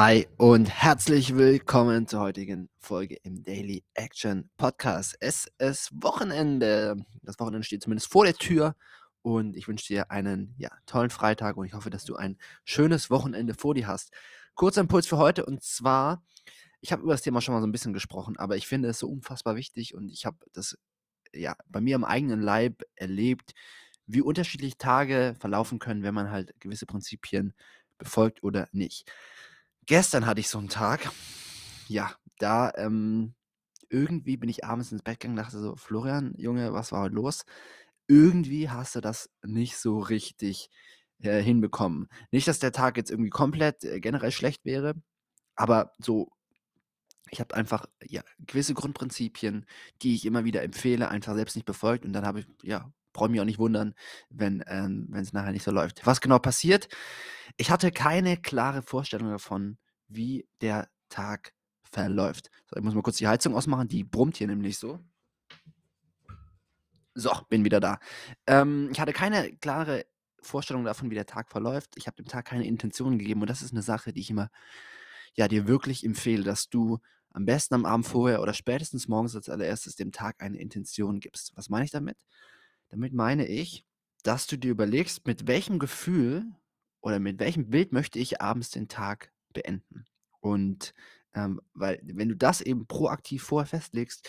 Hi und herzlich willkommen zur heutigen Folge im Daily Action Podcast. Es ist Wochenende. Das Wochenende steht zumindest vor der Tür und ich wünsche dir einen ja, tollen Freitag und ich hoffe, dass du ein schönes Wochenende vor dir hast. Kurzer Impuls für heute und zwar, ich habe über das Thema schon mal so ein bisschen gesprochen, aber ich finde es so unfassbar wichtig und ich habe das ja bei mir am eigenen Leib erlebt, wie unterschiedlich Tage verlaufen können, wenn man halt gewisse Prinzipien befolgt oder nicht. Gestern hatte ich so einen Tag, ja, da, ähm, irgendwie bin ich abends ins Bett gegangen, dachte so: „Florian, Junge, was war heute los?“ Irgendwie hast du das nicht so richtig, äh, hinbekommen. Nicht, dass der Tag jetzt irgendwie komplett, äh, generell schlecht wäre, aber so ich habe einfach, ja, gewisse Grundprinzipien, die ich immer wieder empfehle, einfach selbst nicht befolgt und dann habe ich ja, brauche mich auch nicht wundern, wenn ähm, es nachher nicht so läuft. Was genau passiert? Ich hatte keine klare Vorstellung davon, wie der Tag verläuft. So, ich muss mal kurz die Heizung ausmachen, die brummt hier nämlich so. So, bin wieder da. Ähm, ich hatte keine klare Vorstellung davon, wie der Tag verläuft. Ich habe dem Tag keine Intention gegeben und das ist eine Sache, die ich immer ja, dir wirklich empfehle, dass du am besten am Abend vorher oder spätestens morgens als allererstes dem Tag eine Intention gibst. Was meine ich damit? Damit meine ich, dass du dir überlegst, mit welchem Gefühl oder mit welchem Bild möchte ich abends den Tag beenden. Und ähm, weil, wenn du das eben proaktiv vorher festlegst,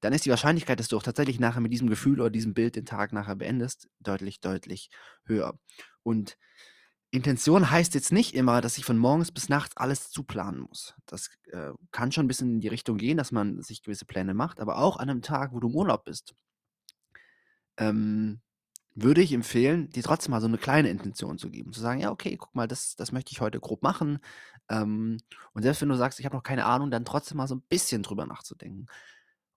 dann ist die Wahrscheinlichkeit, dass du auch tatsächlich nachher mit diesem Gefühl oder diesem Bild den Tag nachher beendest, deutlich, deutlich höher. Und Intention heißt jetzt nicht immer, dass ich von morgens bis nachts alles zuplanen muss. Das äh, kann schon ein bisschen in die Richtung gehen, dass man sich gewisse Pläne macht, aber auch an einem Tag, wo du im Urlaub bist, ähm, würde ich empfehlen, dir trotzdem mal so eine kleine Intention zu geben. Zu sagen, ja, okay, guck mal, das, das möchte ich heute grob machen. Ähm, und selbst wenn du sagst, ich habe noch keine Ahnung, dann trotzdem mal so ein bisschen drüber nachzudenken.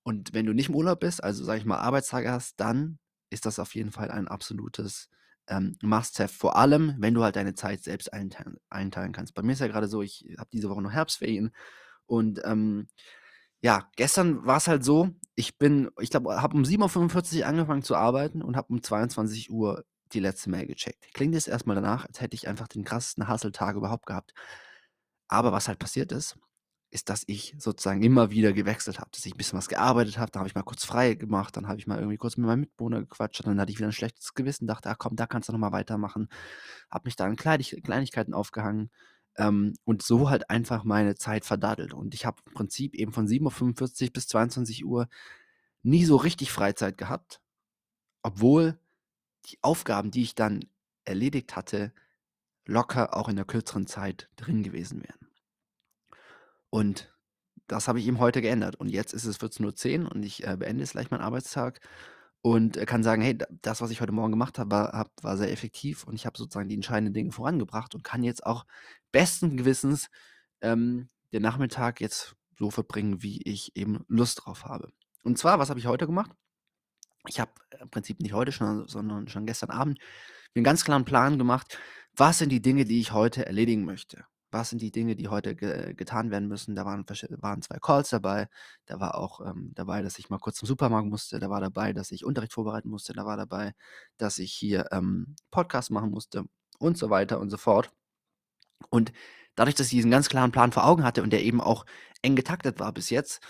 Und wenn du nicht im Urlaub bist, also sage ich mal Arbeitstage hast, dann ist das auf jeden Fall ein absolutes ähm, Must-have. Vor allem, wenn du halt deine Zeit selbst einteilen, einteilen kannst. Bei mir ist ja gerade so, ich habe diese Woche noch Herbstferien und ähm, ja, gestern war es halt so, ich bin, ich glaube, habe um 7:45 Uhr angefangen zu arbeiten und habe um 22 Uhr die letzte Mail gecheckt. Klingt jetzt erstmal danach, als hätte ich einfach den krassesten Hustle-Tag überhaupt gehabt. Aber was halt passiert ist, ist, dass ich sozusagen immer wieder gewechselt habe, dass ich ein bisschen was gearbeitet habe, dann habe ich mal kurz frei gemacht, dann habe ich mal irgendwie kurz mit meinem Mitbewohner gequatscht, dann hatte ich wieder ein schlechtes Gewissen, dachte: „Ach komm, da kannst du noch mal weitermachen.“ Habe mich da an Kleinig Kleinigkeiten aufgehangen ähm, und so halt einfach meine Zeit verdaddelt. Und ich habe im Prinzip eben von 7:45 Uhr bis 22 Uhr nie so richtig Freizeit gehabt, obwohl die Aufgaben, die ich dann erledigt hatte, locker auch in der kürzeren Zeit drin gewesen wären. Und das habe ich eben heute geändert. Und jetzt ist es 14:10 Uhr und ich, äh, beende jetzt gleich meinen Arbeitstag und, äh, kann sagen: „Hey, das, was ich heute Morgen gemacht habe, war war sehr effektiv und ich habe sozusagen die entscheidenden Dinge vorangebracht und kann jetzt auch besten Gewissens, ähm, den Nachmittag jetzt so verbringen, wie ich eben Lust drauf habe.“ Und zwar, was habe ich heute gemacht? Ich habe im Prinzip nicht heute schon, sondern schon gestern Abend mir 'n ganz klaren Plan gemacht: Was sind die Dinge, die ich heute erledigen möchte? Was sind die Dinge, die heute ge getan werden müssen? Da waren waren 2 Calls dabei. Da war auch, ähm, dabei, dass ich mal kurz zum Supermarkt musste. Da war dabei, dass ich Unterricht vorbereiten musste. Da war dabei, dass ich hier, ähm, Podcast machen musste und so weiter und so fort. Und dadurch, dass ich diesen ganz klaren Plan vor Augen hatte und der eben auch eng getaktet war bis jetzt,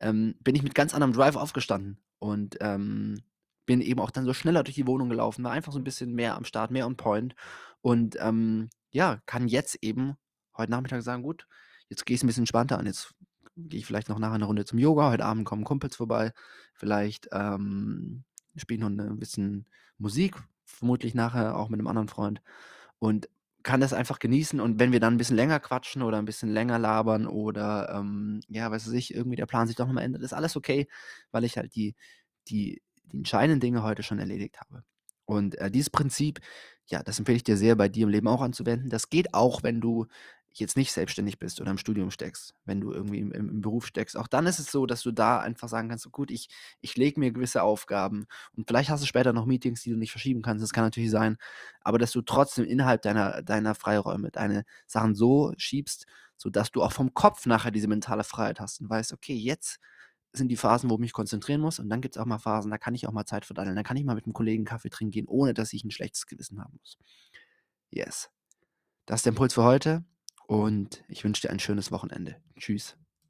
ähm, bin ich mit ganz anderem Drive aufgestanden und, ähm, bin eben auch dann so schneller durch die Wohnung gelaufen, war einfach so ein bisschen mehr am Start, mehr on point und, ähm, ja, kann jetzt eben heute Nachmittag sagen: „Gut, jetzt gehe ich's 'n bisschen entspannter an. Jetzt gehe ich vielleicht noch nachher eine Runde zum Yoga. Heute Abend kommen Kumpels vorbei. Vielleicht, ähm, spiele ich noch 'ne bisschen Musik, vermutlich nachher auch mit einem anderen Freund und kann das einfach genießen. Und wenn wir dann ein bisschen länger quatschen oder ein bisschen länger labern oder, ähm, ja, weiß ich, irgendwie der Plan sich doch noch mal ändert, ist alles okay, weil ich halt die die die entscheidenden Dinge heute schon erledigt habe. Und, äh, dieses Prinzip, ja, das empfehle ich dir sehr, bei dir im Leben auch anzuwenden. Das geht auch, wenn du jetzt nicht selbstständig bist oder im Studium steckst, wenn du irgendwie im im Beruf steckst. Auch dann ist es so, dass du da einfach sagen kannst: „So gut, ich ich lege mir gewisse Aufgaben und vielleicht hast du später noch Meetings, die du nicht verschieben kannst, das kann natürlich sein, aber dass du trotzdem innerhalb deiner deiner Freiräume deine Sachen so schiebst, sodass du auch vom Kopf nachher diese mentale Freiheit hast und weißt: „Okay, jetzt sind die Phasen, wo ich mich konzentrieren muss und dann gibt es auch mal Phasen, da kann ich auch mal Zeit verdaddeln. Da kann ich mal mit einem Kollegen Kaffee trinken gehen, ohne dass ich ein schlechtes Gewissen haben muss.“ Yes. Das ist der Impuls für heute und ich wünsche dir ein schönes Wochenende. Tschüss.